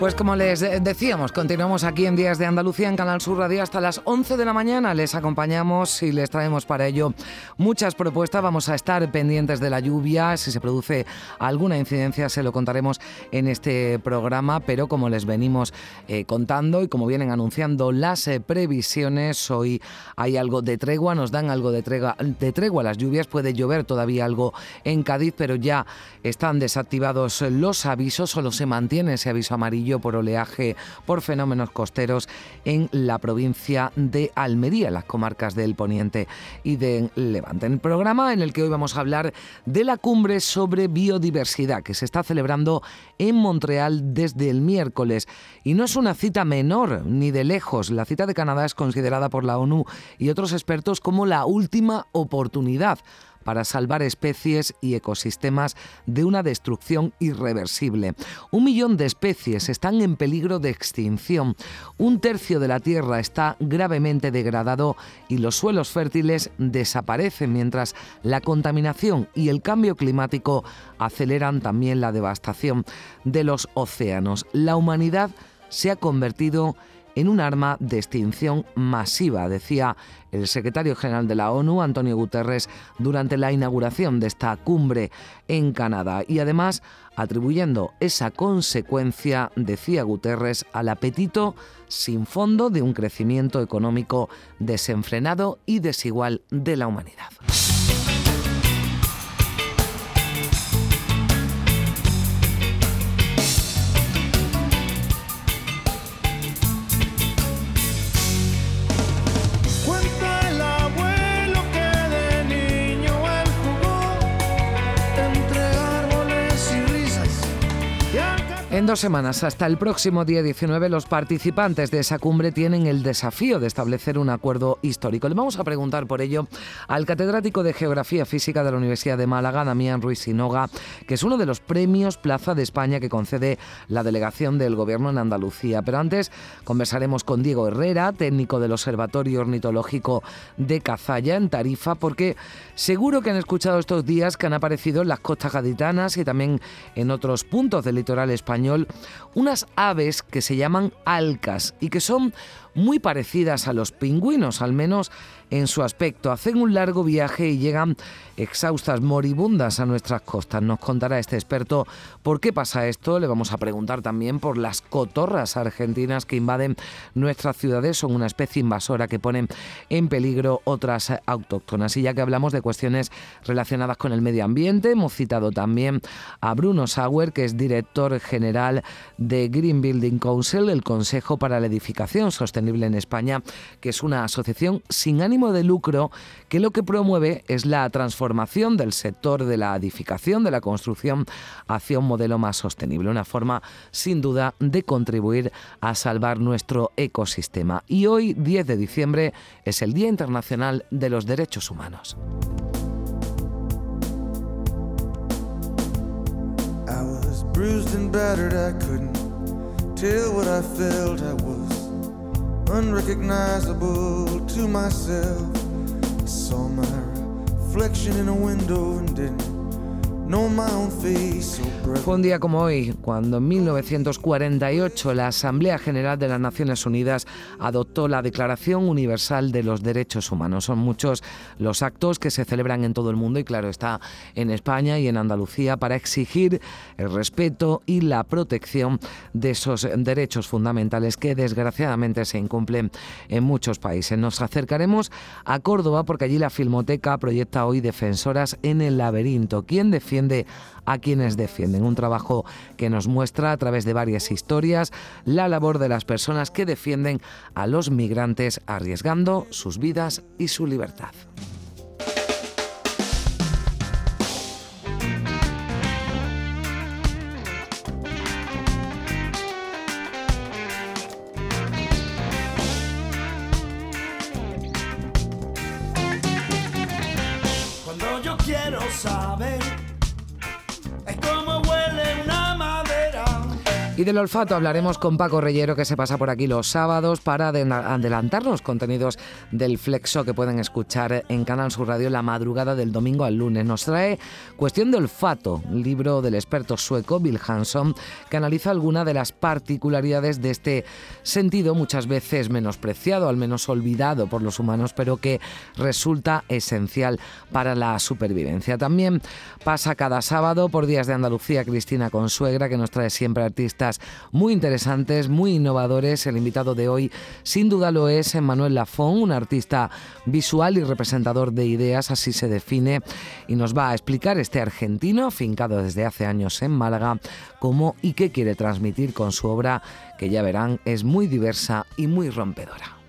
Pues como les decíamos, continuamos aquí en Días de Andalucía en Canal Sur Radio hasta las 11 de la mañana. Les acompañamos y les traemos para ello muchas propuestas. Vamos a estar pendientes de la lluvia. Si se produce alguna incidencia se lo contaremos en este programa. Pero como les venimos eh, contando y como vienen anunciando las eh, previsiones, hoy hay algo de tregua, nos dan algo de tregua, de tregua las lluvias. Puede llover todavía algo en Cádiz, pero ya están desactivados los avisos. Solo se mantiene ese aviso amarillo por oleaje por fenómenos costeros en la provincia de Almería, las comarcas del Poniente y de Levante. En el programa en el que hoy vamos a hablar de la cumbre sobre biodiversidad que se está celebrando en Montreal desde el miércoles. Y no es una cita menor, ni de lejos. La cita de Canadá es considerada por la ONU y otros expertos como la última oportunidad para salvar especies y ecosistemas de una destrucción irreversible. Un millón de especies están en peligro de extinción. Un tercio de la Tierra está gravemente degradado y los suelos fértiles desaparecen mientras la contaminación y el cambio climático aceleran también la devastación de los océanos. La humanidad se ha convertido en un arma de extinción masiva, decía el secretario general de la ONU, Antonio Guterres, durante la inauguración de esta cumbre en Canadá. Y además, atribuyendo esa consecuencia, decía Guterres, al apetito sin fondo de un crecimiento económico desenfrenado y desigual de la humanidad. En dos semanas, hasta el próximo día 19, los participantes de esa cumbre tienen el desafío de establecer un acuerdo histórico. Le vamos a preguntar por ello al catedrático de Geografía Física de la Universidad de Málaga, Damián Ruiz Sinoga, que es uno de los premios Plaza de España que concede la delegación del Gobierno en Andalucía. Pero antes conversaremos con Diego Herrera, técnico del Observatorio Ornitológico de Cazalla, en Tarifa, porque seguro que han escuchado estos días que han aparecido en las costas gaditanas y también en otros puntos del litoral español unas aves que se llaman alcas y que son muy parecidas a los pingüinos, al menos en su aspecto. Hacen un largo viaje y llegan exhaustas, moribundas a nuestras costas. Nos contará este experto por qué pasa esto. Le vamos a preguntar también por las cotorras argentinas que invaden nuestras ciudades. Son una especie invasora que ponen en peligro otras autóctonas. Y ya que hablamos de cuestiones relacionadas con el medio ambiente, hemos citado también a Bruno Sauer, que es director general de Green Building Council, el Consejo para la Edificación Sostenible en España, que es una asociación sin ánimo de lucro que lo que promueve es la transformación del sector de la edificación, de la construcción, hacia un modelo más sostenible, una forma sin duda de contribuir a salvar nuestro ecosistema. Y hoy, 10 de diciembre, es el Día Internacional de los Derechos Humanos. was bruised and battered, I couldn't tell what I felt. I was unrecognizable to myself. I saw my reflection in a window and didn't Fue un día como hoy, cuando en 1948 la Asamblea General de las Naciones Unidas adoptó la Declaración Universal de los Derechos Humanos. Son muchos los actos que se celebran en todo el mundo y claro está en España y en Andalucía para exigir el respeto y la protección de esos derechos fundamentales que desgraciadamente se incumplen en muchos países. Nos acercaremos a Córdoba porque allí la Filmoteca proyecta hoy Defensoras en el Laberinto. ¿Quién defiende a quienes defienden. Un trabajo que nos muestra a través de varias historias la labor de las personas que defienden a los migrantes arriesgando sus vidas y su libertad. Cuando yo quiero saber Y del olfato hablaremos con Paco Reyero que se pasa por aquí los sábados para adelantar los contenidos del Flexo que pueden escuchar en Canal Sur Radio la madrugada del domingo al lunes. Nos trae Cuestión de olfato, libro del experto sueco Bill Hanson que analiza algunas de las particularidades de este sentido muchas veces menospreciado, al menos olvidado por los humanos, pero que resulta esencial para la supervivencia. También pasa cada sábado por Días de Andalucía Cristina Consuegra que nos trae siempre artistas muy interesantes, muy innovadores. El invitado de hoy sin duda lo es Manuel Lafón, un artista visual y representador de ideas, así se define, y nos va a explicar este argentino, fincado desde hace años en Málaga, cómo y qué quiere transmitir con su obra, que ya verán es muy diversa y muy rompedora.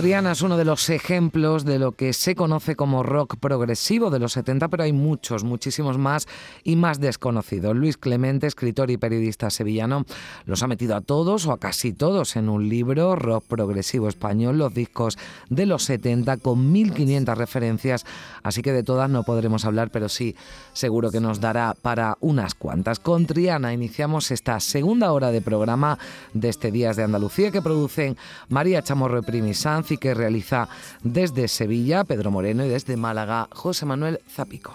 Triana es uno de los ejemplos de lo que se conoce como rock progresivo de los 70, pero hay muchos, muchísimos más y más desconocidos. Luis Clemente, escritor y periodista sevillano, los ha metido a todos o a casi todos en un libro, Rock Progresivo Español, los discos de los 70 con 1500 referencias, así que de todas no podremos hablar, pero sí seguro que nos dará para unas cuantas. Con Triana iniciamos esta segunda hora de programa de este Días de Andalucía que producen María Chamorro y Primi y que realiza desde Sevilla Pedro Moreno y desde Málaga José Manuel Zapico.